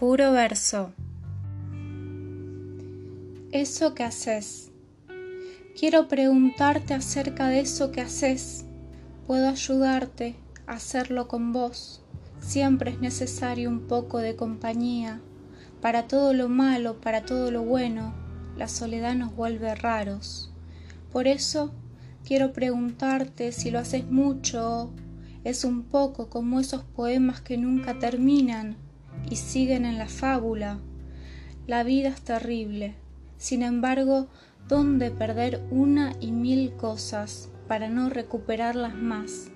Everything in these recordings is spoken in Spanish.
Puro verso. Eso que haces. Quiero preguntarte acerca de eso que haces. Puedo ayudarte a hacerlo con vos. Siempre es necesario un poco de compañía. Para todo lo malo, para todo lo bueno, la soledad nos vuelve raros. Por eso quiero preguntarte si lo haces mucho, es un poco como esos poemas que nunca terminan y siguen en la fábula. La vida es terrible. Sin embargo, ¿dónde perder una y mil cosas para no recuperarlas más?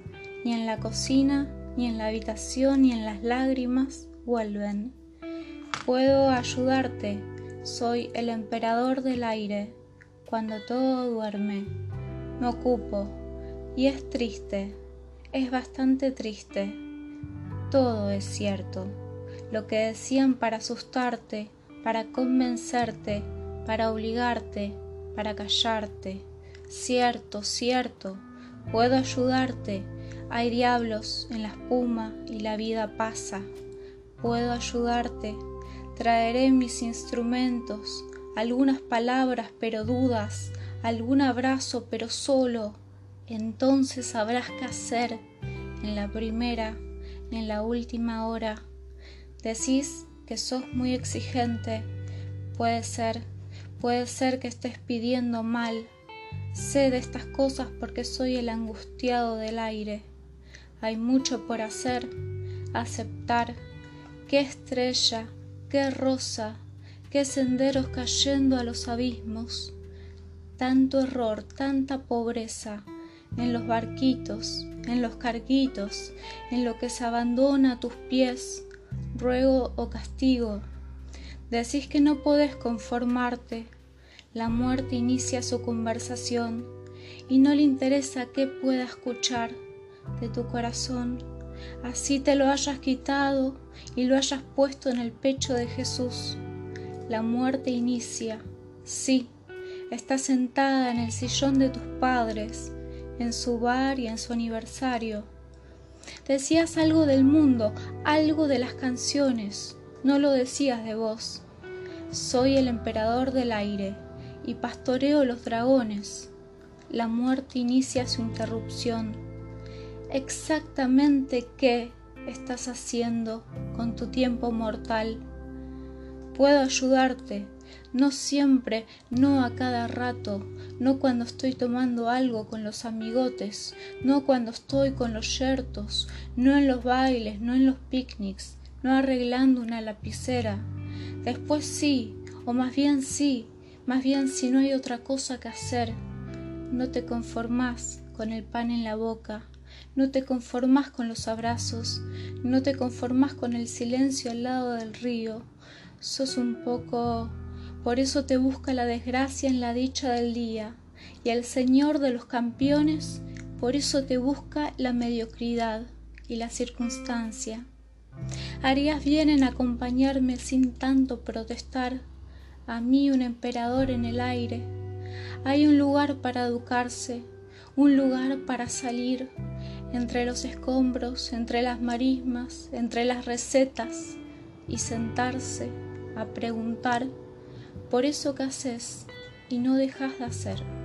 Ni en la cocina, ni en la habitación, ni en las lágrimas vuelven. Puedo ayudarte, soy el emperador del aire, cuando todo duerme. Me ocupo, y es triste, es bastante triste. Todo es cierto. Lo que decían para asustarte, para convencerte, para obligarte, para callarte. Cierto, cierto. Puedo ayudarte. Hay diablos en la espuma y la vida pasa. Puedo ayudarte. Traeré mis instrumentos, algunas palabras pero dudas, algún abrazo pero solo entonces sabrás qué hacer en la primera, en la última hora. Decís que sos muy exigente. Puede ser, puede ser que estés pidiendo mal. Sé de estas cosas porque soy el angustiado del aire. Hay mucho por hacer, aceptar. Qué estrella, qué rosa, qué senderos cayendo a los abismos. Tanto error, tanta pobreza en los barquitos, en los carguitos, en lo que se abandona a tus pies, ruego o castigo. Decís que no podés conformarte. La muerte inicia su conversación y no le interesa qué pueda escuchar de tu corazón. Así te lo hayas quitado y lo hayas puesto en el pecho de Jesús. La muerte inicia, sí, está sentada en el sillón de tus padres en su bar y en su aniversario. Decías algo del mundo, algo de las canciones, no lo decías de vos. Soy el emperador del aire y pastoreo los dragones. La muerte inicia su interrupción. Exactamente qué estás haciendo con tu tiempo mortal. Puedo ayudarte, no siempre, no a cada rato, no cuando estoy tomando algo con los amigotes, no cuando estoy con los yertos, no en los bailes, no en los picnics, no arreglando una lapicera. Después sí, o más bien sí, más bien si no hay otra cosa que hacer. No te conformás con el pan en la boca, no te conformás con los abrazos, no te conformás con el silencio al lado del río. Sos un poco por eso te busca la desgracia en la dicha del día, y el Señor de los campeones, por eso te busca la mediocridad y la circunstancia. Harías bien en acompañarme sin tanto protestar, a mí un emperador en el aire. Hay un lugar para educarse, un lugar para salir, entre los escombros, entre las marismas, entre las recetas, y sentarse a preguntar por eso que haces y no dejas de hacer.